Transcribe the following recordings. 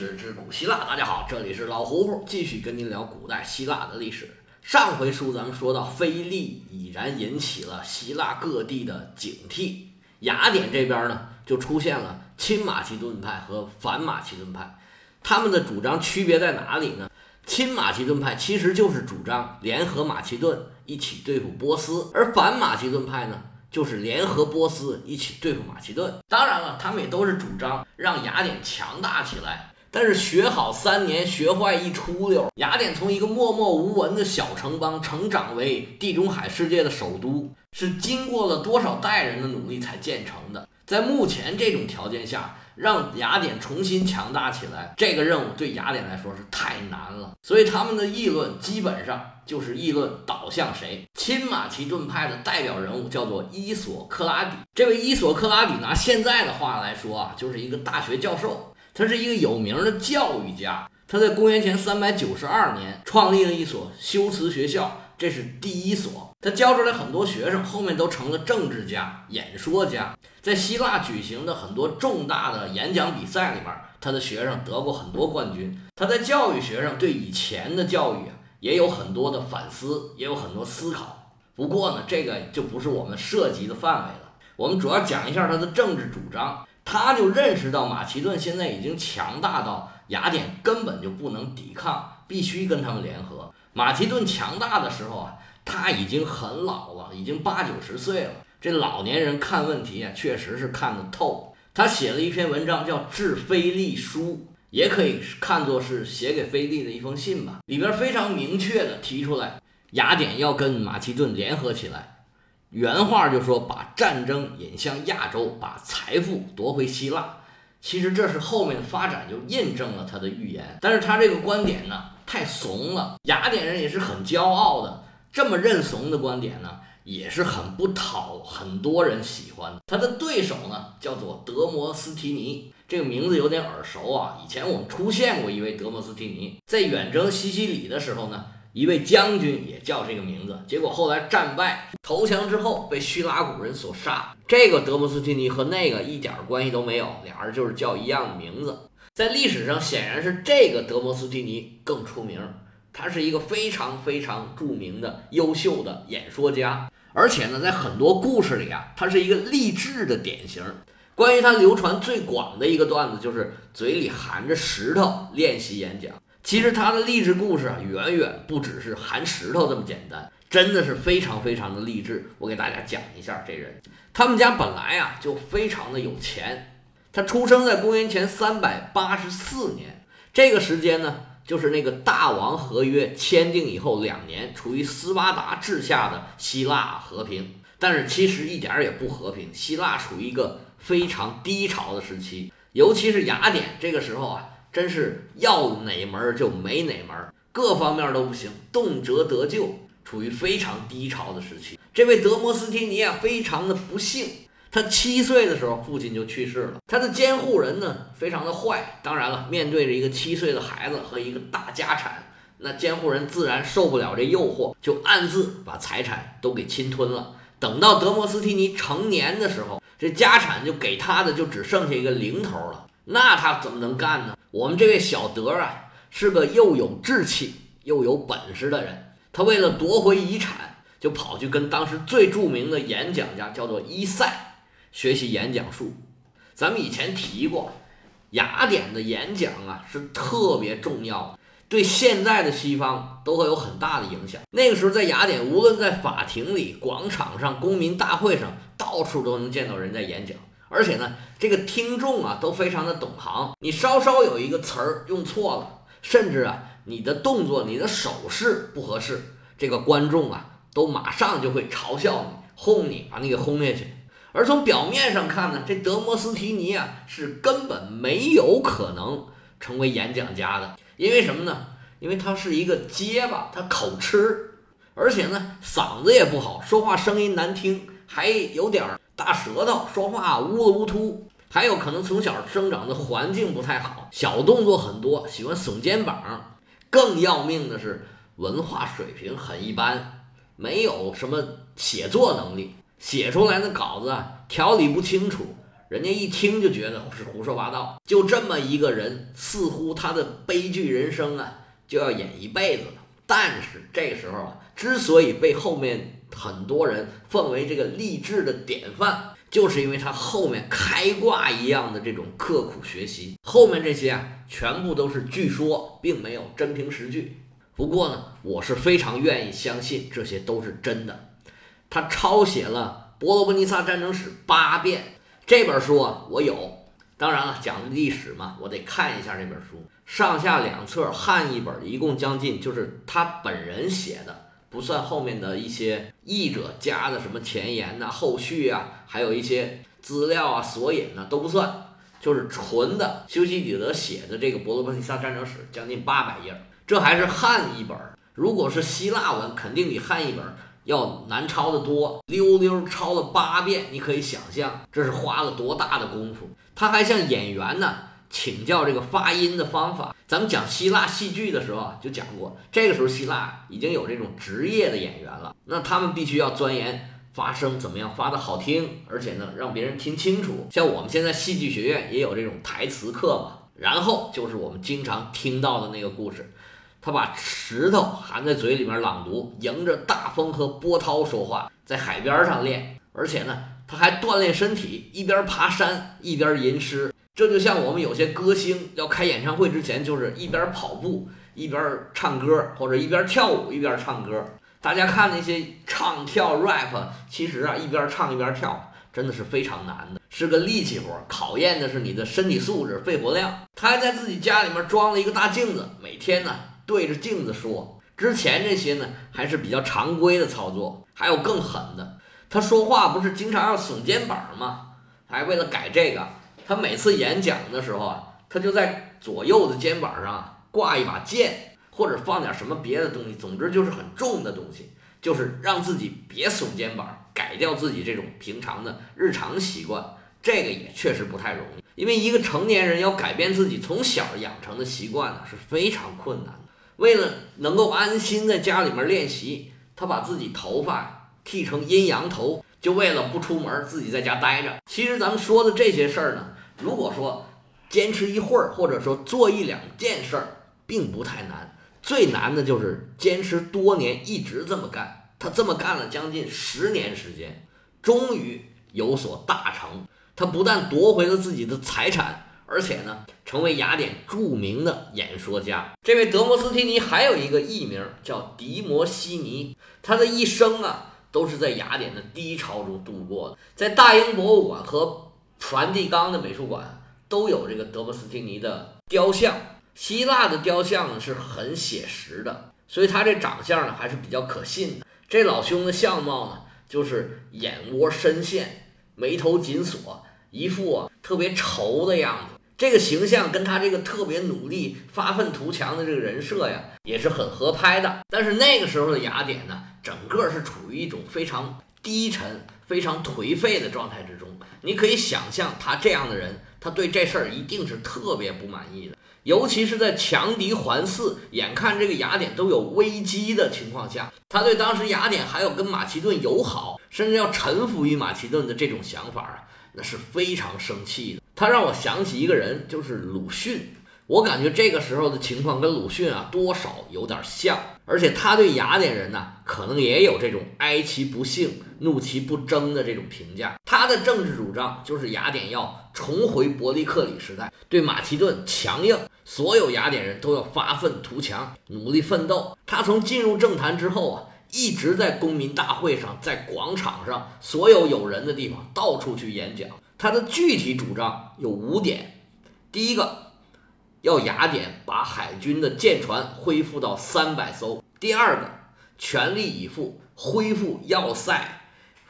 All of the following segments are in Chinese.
史之古希腊，大家好，这里是老胡胡，继续跟您聊古代希腊的历史。上回书咱们说到，菲利已然引起了希腊各地的警惕，雅典这边呢就出现了亲马其顿派和反马其顿派，他们的主张区别在哪里呢？亲马其顿派其实就是主张联合马其顿一起对付波斯，而反马其顿派呢？就是联合波斯一起对付马其顿，当然了，他们也都是主张让雅典强大起来。但是学好三年，学坏一出溜。雅典从一个默默无闻的小城邦成长为地中海世界的首都，是经过了多少代人的努力才建成的。在目前这种条件下，让雅典重新强大起来，这个任务对雅典来说是太难了。所以他们的议论基本上就是议论导向谁。亲马其顿派的代表人物叫做伊索克拉底。这位伊索克拉底拿现在的话来说啊，就是一个大学教授，他是一个有名的教育家。他在公元前三百九十二年创立了一所修辞学校。这是第一所，他教出来很多学生，后面都成了政治家、演说家。在希腊举行的很多重大的演讲比赛里面，他的学生得过很多冠军。他在教育学生，对以前的教育啊，也有很多的反思，也有很多思考。不过呢，这个就不是我们涉及的范围了。我们主要讲一下他的政治主张。他就认识到马其顿现在已经强大到雅典根本就不能抵抗，必须跟他们联合。马其顿强大的时候啊，他已经很老了，已经八九十岁了。这老年人看问题啊，确实是看得透。他写了一篇文章，叫《致菲利书》，也可以看作是写给菲利的一封信吧。里边非常明确的提出来，雅典要跟马其顿联合起来。原话就说把战争引向亚洲，把财富夺回希腊。其实这是后面的发展就印证了他的预言。但是他这个观点呢？太怂了，雅典人也是很骄傲的。这么认怂的观点呢，也是很不讨很多人喜欢。他的对手呢，叫做德摩斯提尼，这个名字有点耳熟啊。以前我们出现过一位德摩斯提尼，在远征西西里的时候呢，一位将军也叫这个名字。结果后来战败投降之后，被叙拉古人所杀。这个德摩斯蒂尼和那个一点关系都没有，俩人就是叫一样的名字。在历史上，显然是这个德摩斯蒂尼更出名。他是一个非常非常著名的优秀的演说家，而且呢，在很多故事里啊，他是一个励志的典型。关于他流传最广的一个段子，就是嘴里含着石头练习演讲。其实他的励志故事啊，远远不只是含石头这么简单，真的是非常非常的励志。我给大家讲一下这人，他们家本来啊就非常的有钱。他出生在公元前三百八十四年，这个时间呢，就是那个大王合约签订以后两年，处于斯巴达治下的希腊和平，但是其实一点也不和平，希腊处于一个非常低潮的时期，尤其是雅典这个时候啊，真是要哪门就没哪门，各方面都不行，动辄得咎，处于非常低潮的时期。这位德摩斯提尼啊，非常的不幸。他七岁的时候，父亲就去世了。他的监护人呢，非常的坏。当然了，面对着一个七岁的孩子和一个大家产，那监护人自然受不了这诱惑，就暗自把财产都给侵吞了。等到德摩斯提尼成年的时候，这家产就给他的就只剩下一个零头了。那他怎么能干呢？我们这位小德啊，是个又有志气又有本事的人。他为了夺回遗产，就跑去跟当时最著名的演讲家，叫做伊塞。学习演讲术，咱们以前提过，雅典的演讲啊是特别重要的，对现在的西方都会有很大的影响。那个时候在雅典，无论在法庭里、广场上、公民大会上，到处都能见到人在演讲。而且呢，这个听众啊都非常的懂行，你稍稍有一个词儿用错了，甚至啊你的动作、你的手势不合适，这个观众啊都马上就会嘲笑你、轰你，把你给轰下去。而从表面上看呢，这德摩斯提尼啊是根本没有可能成为演讲家的，因为什么呢？因为他是一个结巴，他口吃，而且呢嗓子也不好，说话声音难听，还有点大舌头，说话乌了乌突，还有可能从小生长的环境不太好，小动作很多，喜欢耸肩膀，更要命的是文化水平很一般，没有什么写作能力。写出来的稿子条理不清楚，人家一听就觉得是胡说八道。就这么一个人，似乎他的悲剧人生啊就要演一辈子了。但是这时候啊，之所以被后面很多人奉为这个励志的典范，就是因为他后面开挂一样的这种刻苦学习。后面这些啊，全部都是据说，并没有真凭实据。不过呢，我是非常愿意相信这些都是真的。他抄写了《伯罗奔尼撒战争史》八遍，这本书啊我有。当然了，讲历史嘛，我得看一下这本书。上下两册，汉译本，一共将近，就是他本人写的，不算后面的一些译者加的什么前言呐、后续啊，还有一些资料啊、索引呐，都不算，就是纯的修昔底德写的这个《伯罗奔尼撒战争史》，将近八百页，这还是汉译本。如果是希腊文，肯定比汉译本要难抄得多，溜溜抄了八遍，你可以想象这是花了多大的功夫。他还向演员呢。请教这个发音的方法，咱们讲希腊戏剧的时候啊，就讲过，这个时候希腊已经有这种职业的演员了，那他们必须要钻研发声怎么样发的好听，而且呢让别人听清楚。像我们现在戏剧学院也有这种台词课嘛，然后就是我们经常听到的那个故事，他把石头含在嘴里面朗读，迎着大风和波涛说话，在海边上练，而且呢他还锻炼身体，一边爬山一边吟诗。这就像我们有些歌星要开演唱会之前，就是一边跑步一边唱歌，或者一边跳舞一边唱歌。大家看那些唱跳 rap，其实啊一边唱一边跳，真的是非常难的，是个力气活，考验的是你的身体素质、肺活量。他还在自己家里面装了一个大镜子，每天呢对着镜子说。之前这些呢还是比较常规的操作，还有更狠的，他说话不是经常要耸肩膀吗？还为了改这个。他每次演讲的时候啊，他就在左右的肩膀上挂一把剑，或者放点什么别的东西，总之就是很重的东西，就是让自己别耸肩膀，改掉自己这种平常的日常习惯。这个也确实不太容易，因为一个成年人要改变自己从小养成的习惯呢，是非常困难的。为了能够安心在家里面练习，他把自己头发剃成阴阳头，就为了不出门，自己在家待着。其实咱们说的这些事儿呢。如果说坚持一会儿，或者说做一两件事儿，并不太难。最难的就是坚持多年，一直这么干。他这么干了将近十年时间，终于有所大成。他不但夺回了自己的财产，而且呢，成为雅典著名的演说家。这位德摩斯提尼还有一个艺名叫迪摩西尼。他的一生啊，都是在雅典的低潮中度过的。在大英博物馆和梵蒂冈的美术馆都有这个德波斯蒂尼的雕像，希腊的雕像呢是很写实的，所以他这长相呢还是比较可信的。这老兄的相貌呢，就是眼窝深陷，眉头紧锁，一副啊特别愁的样子。这个形象跟他这个特别努力、发愤图强的这个人设呀，也是很合拍的。但是那个时候的雅典呢，整个是处于一种非常低沉、非常颓废的状态之中。你可以想象，他这样的人，他对这事儿一定是特别不满意的。尤其是在强敌环伺、眼看这个雅典都有危机的情况下，他对当时雅典还有跟马其顿友好，甚至要臣服于马其顿的这种想法啊，那是非常生气的。他让我想起一个人，就是鲁迅。我感觉这个时候的情况跟鲁迅啊，多少有点像。而且他对雅典人呢，可能也有这种哀其不幸，怒其不争的这种评价。他的政治主张就是雅典要重回伯利克里时代，对马其顿强硬，所有雅典人都要发愤图强，努力奋斗。他从进入政坛之后啊，一直在公民大会上，在广场上，所有有人的地方，到处去演讲。他的具体主张有五点：第一个。要雅典把海军的舰船恢复到三百艘。第二个，全力以赴恢复要塞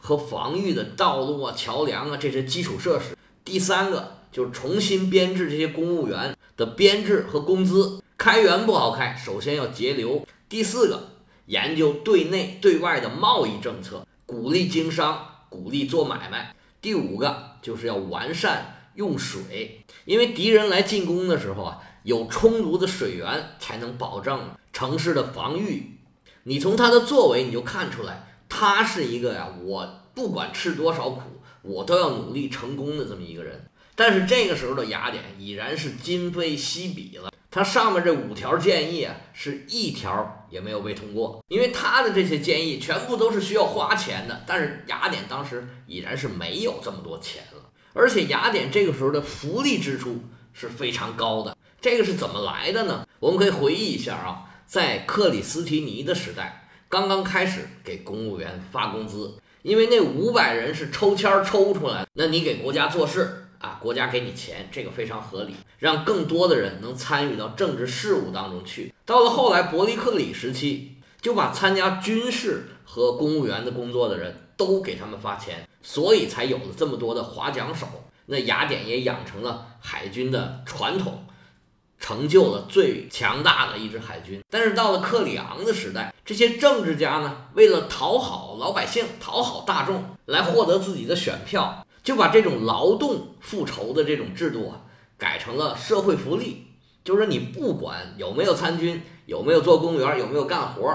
和防御的道路啊、桥梁啊这些基础设施。第三个，就重新编制这些公务员的编制和工资。开源不好开，首先要节流。第四个，研究对内对外的贸易政策，鼓励经商，鼓励做买卖。第五个，就是要完善。用水，因为敌人来进攻的时候啊，有充足的水源才能保证城市的防御。你从他的作为你就看出来，他是一个呀，我不管吃多少苦，我都要努力成功的这么一个人。但是这个时候的雅典已然是今非昔比了。他上面这五条建议啊，是一条也没有被通过，因为他的这些建议全部都是需要花钱的。但是雅典当时已然是没有这么多钱了，而且雅典这个时候的福利支出是非常高的。这个是怎么来的呢？我们可以回忆一下啊，在克里斯提尼的时代，刚刚开始给公务员发工资，因为那五百人是抽签抽出来，那你给国家做事。啊，国家给你钱，这个非常合理，让更多的人能参与到政治事务当中去。到了后来伯利克里时期，就把参加军事和公务员的工作的人都给他们发钱，所以才有了这么多的划桨手。那雅典也养成了海军的传统，成就了最强大的一支海军。但是到了克里昂的时代，这些政治家呢，为了讨好老百姓、讨好大众，来获得自己的选票。就把这种劳动复仇的这种制度啊，改成了社会福利，就是你不管有没有参军，有没有做公务员，有没有干活，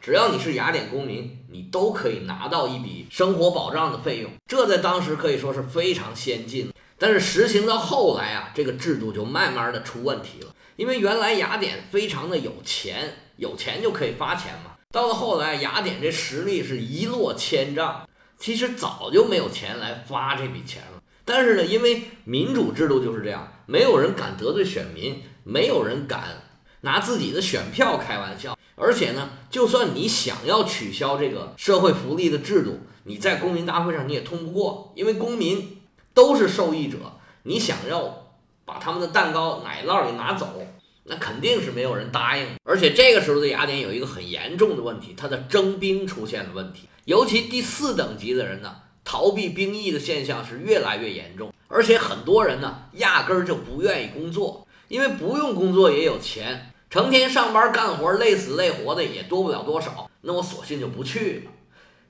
只要你是雅典公民，你都可以拿到一笔生活保障的费用。这在当时可以说是非常先进。但是实行到后来啊，这个制度就慢慢的出问题了，因为原来雅典非常的有钱，有钱就可以发钱嘛。到了后来，雅典这实力是一落千丈。其实早就没有钱来发这笔钱了，但是呢，因为民主制度就是这样，没有人敢得罪选民，没有人敢拿自己的选票开玩笑。而且呢，就算你想要取消这个社会福利的制度，你在公民大会上你也通不过，因为公民都是受益者，你想要把他们的蛋糕奶酪给拿走，那肯定是没有人答应。而且这个时候的雅典有一个很严重的问题，它的征兵出现了问题。尤其第四等级的人呢，逃避兵役的现象是越来越严重，而且很多人呢，压根儿就不愿意工作，因为不用工作也有钱，成天上班干活累死累活的也多不了多少，那我索性就不去了。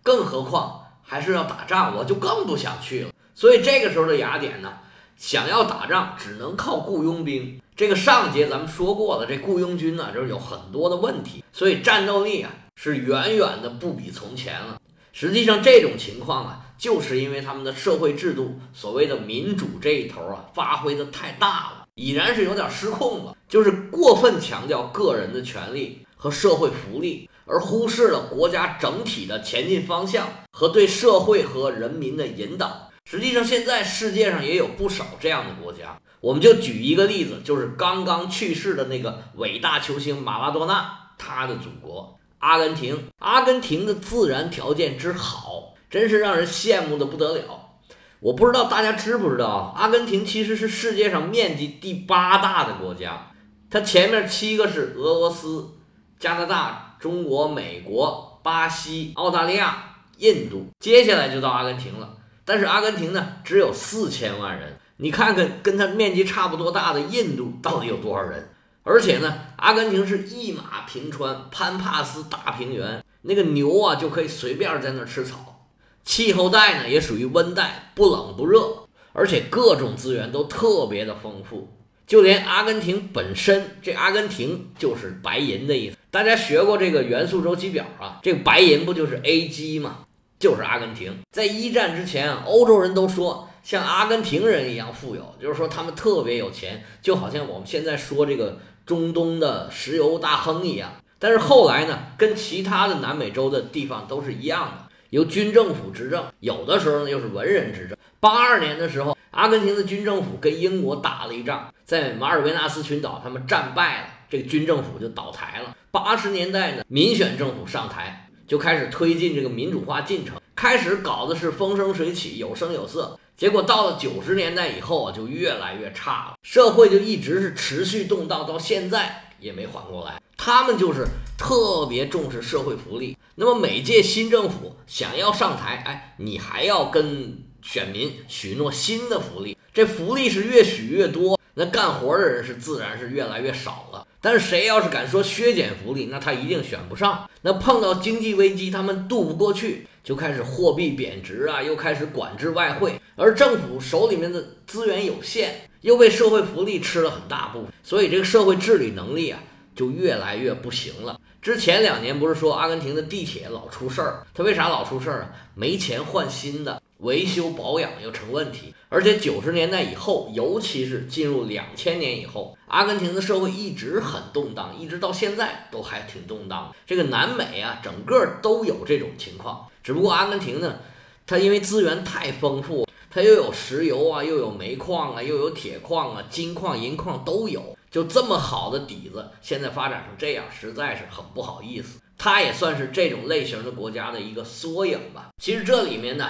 更何况还是要打仗，我就更不想去了。所以这个时候的雅典呢，想要打仗只能靠雇佣兵。这个上节咱们说过了，这雇佣军呢，就是有很多的问题，所以战斗力啊是远远的不比从前了。实际上，这种情况啊，就是因为他们的社会制度，所谓的民主这一头啊，发挥的太大了，已然是有点失控了，就是过分强调个人的权利和社会福利，而忽视了国家整体的前进方向和对社会和人民的引导。实际上，现在世界上也有不少这样的国家，我们就举一个例子，就是刚刚去世的那个伟大球星马拉多纳，他的祖国。阿根廷，阿根廷的自然条件之好，真是让人羡慕的不得了。我不知道大家知不知道，阿根廷其实是世界上面积第八大的国家，它前面七个是俄罗斯、加拿大、中国、美国、巴西、澳大利亚、印度，接下来就到阿根廷了。但是阿根廷呢，只有四千万人，你看看跟它面积差不多大的印度到底有多少人？而且呢，阿根廷是一马平川，潘帕斯大平原，那个牛啊就可以随便在那儿吃草。气候带呢也属于温带，不冷不热，而且各种资源都特别的丰富。就连阿根廷本身，这阿根廷就是白银的意思。大家学过这个元素周期表啊？这个白银不就是 Ag 吗？就是阿根廷。在一战之前，欧洲人都说像阿根廷人一样富有，就是说他们特别有钱，就好像我们现在说这个。中东的石油大亨一样，但是后来呢，跟其他的南美洲的地方都是一样的，由军政府执政，有的时候呢又是文人执政。八二年的时候，阿根廷的军政府跟英国打了一仗，在马尔维纳斯群岛，他们战败了，这个军政府就倒台了。八十年代呢，民选政府上台，就开始推进这个民主化进程，开始搞的是风生水起，有声有色。结果到了九十年代以后啊，就越来越差了，社会就一直是持续动荡，到现在也没缓过来。他们就是特别重视社会福利。那么每届新政府想要上台，哎，你还要跟选民许诺新的福利，这福利是越许越多，那干活的人是自然是越来越少了。但是谁要是敢说削减福利，那他一定选不上。那碰到经济危机，他们渡不过去。就开始货币贬值啊，又开始管制外汇，而政府手里面的资源有限，又被社会福利吃了很大部分，所以这个社会治理能力啊就越来越不行了。之前两年不是说阿根廷的地铁老出事儿，它为啥老出事儿啊？没钱换新的，维修保养又成问题。而且九十年代以后，尤其是进入两千年以后，阿根廷的社会一直很动荡，一直到现在都还挺动荡。这个南美啊，整个都有这种情况。只不过阿根廷呢，它因为资源太丰富，它又有石油啊，又有煤矿啊，又有铁矿啊，金矿、银矿都有，就这么好的底子，现在发展成这样，实在是很不好意思。它也算是这种类型的国家的一个缩影吧。其实这里面呢。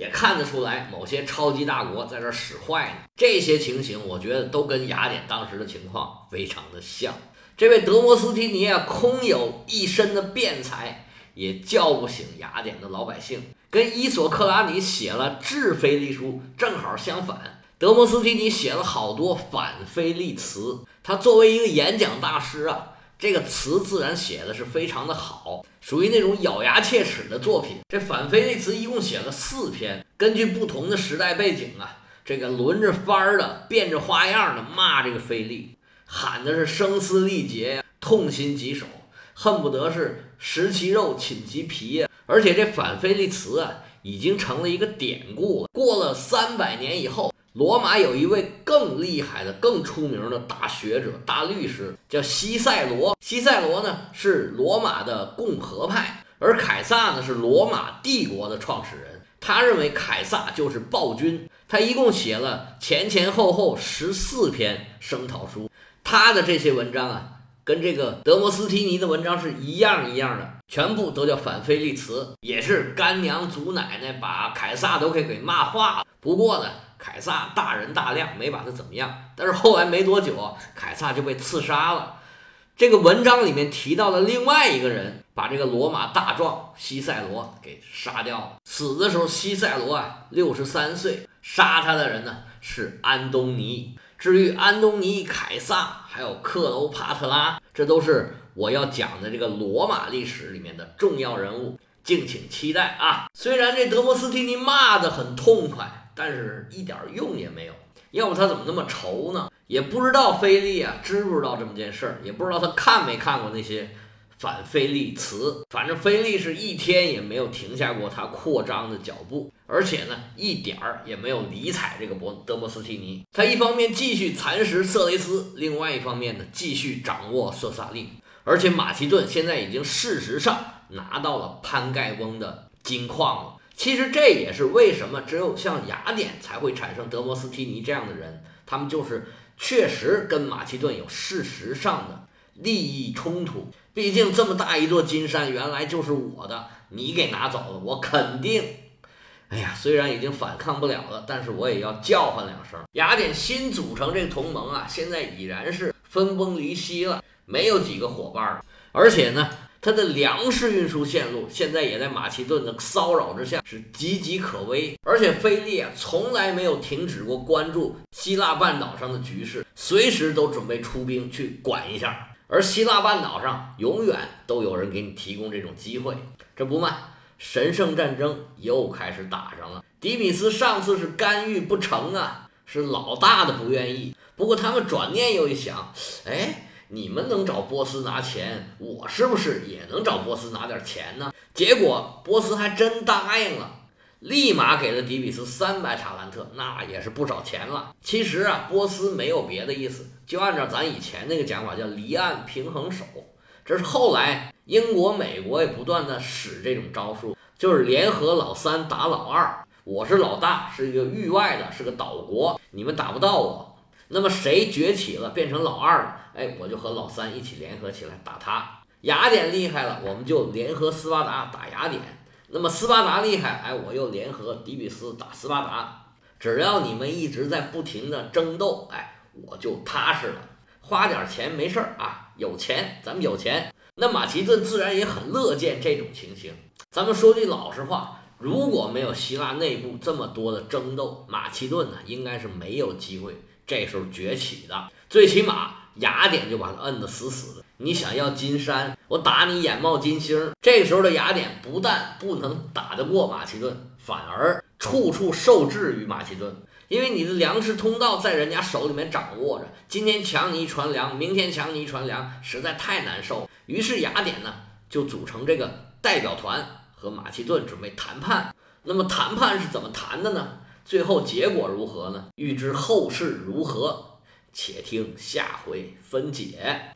也看得出来，某些超级大国在这使坏呢。这些情形，我觉得都跟雅典当时的情况非常的像。这位德摩斯提尼啊，空有一身的辩才，也叫不醒雅典的老百姓。跟伊索克拉底写了致非利书正好相反，德摩斯提尼写了好多反非利词。他作为一个演讲大师啊。这个词自然写的是非常的好，属于那种咬牙切齿的作品。这反非利词一共写了四篇，根据不同的时代背景啊，这个轮着番儿的，变着花样的骂这个菲利，喊的是声嘶力竭，痛心疾首，恨不得是食其肉，寝其皮呀。而且这反非利词啊，已经成了一个典故了。过了三百年以后。罗马有一位更厉害的、更出名的大学者、大律师，叫西塞罗。西塞罗呢是罗马的共和派，而凯撒呢是罗马帝国的创始人。他认为凯撒就是暴君。他一共写了前前后后十四篇声讨书。他的这些文章啊，跟这个德摩斯提尼的文章是一样一样的，全部都叫反菲利词，也是干娘祖奶奶把凯撒都给给骂化了。不过呢。凯撒大人大量，没把他怎么样。但是后来没多久，凯撒就被刺杀了。这个文章里面提到了另外一个人，把这个罗马大壮西塞罗给杀掉了。死的时候，西塞罗啊六十三岁。杀他的人呢是安东尼。至于安东尼、凯撒还有克罗帕特拉，这都是我要讲的这个罗马历史里面的重要人物，敬请期待啊！虽然这德摩斯提尼骂得很痛快。但是一点用也没有，要不他怎么那么愁呢？也不知道菲利啊知不知道这么件事儿，也不知道他看没看过那些反菲利词。反正菲利是一天也没有停下过他扩张的脚步，而且呢一点儿也没有理睬这个博德摩斯提尼。他一方面继续蚕食色雷斯，另外一方面呢继续掌握色萨利，而且马其顿现在已经事实上拿到了潘盖翁的金矿了。其实这也是为什么只有像雅典才会产生德摩斯提尼这样的人，他们就是确实跟马其顿有事实上的利益冲突。毕竟这么大一座金山原来就是我的，你给拿走了，我肯定，哎呀，虽然已经反抗不了了，但是我也要叫唤两声。雅典新组成这个同盟啊，现在已然是分崩离析了，没有几个伙伴了，而且呢。它的粮食运输线路现在也在马其顿的骚扰之下，是岌岌可危。而且菲利啊，从来没有停止过关注希腊半岛上的局势，随时都准备出兵去管一下。而希腊半岛上永远都有人给你提供这种机会。这不嘛，神圣战争又开始打上了。迪比斯上次是干预不成啊，是老大的不愿意。不过他们转念又一想，哎。你们能找波斯拿钱，我是不是也能找波斯拿点钱呢？结果波斯还真答应了，立马给了底比斯三百塔兰特，那也是不少钱了。其实啊，波斯没有别的意思，就按照咱以前那个讲法，叫离岸平衡手。这是后来英国、美国也不断的使这种招数，就是联合老三打老二。我是老大，是一个域外的，是个岛国，你们打不到我。那么谁崛起了，变成老二了？哎，我就和老三一起联合起来打他。雅典厉害了，我们就联合斯巴达打雅典。那么斯巴达厉害，哎，我又联合底比斯打斯巴达。只要你们一直在不停的争斗，哎，我就踏实了。花点钱没事儿啊，有钱，咱们有钱。那马其顿自然也很乐见这种情形。咱们说句老实话，如果没有希腊内部这么多的争斗，马其顿呢，应该是没有机会。这时候崛起的，最起码雅典就把他摁得死死的。你想要金山，我打你眼冒金星。这时候的雅典不但不能打得过马其顿，反而处处受制于马其顿，因为你的粮食通道在人家手里面掌握着。今天抢你一船粮，明天抢你一船粮，实在太难受。于是雅典呢就组成这个代表团和马其顿准备谈判。那么谈判是怎么谈的呢？最后结果如何呢？欲知后事如何，且听下回分解。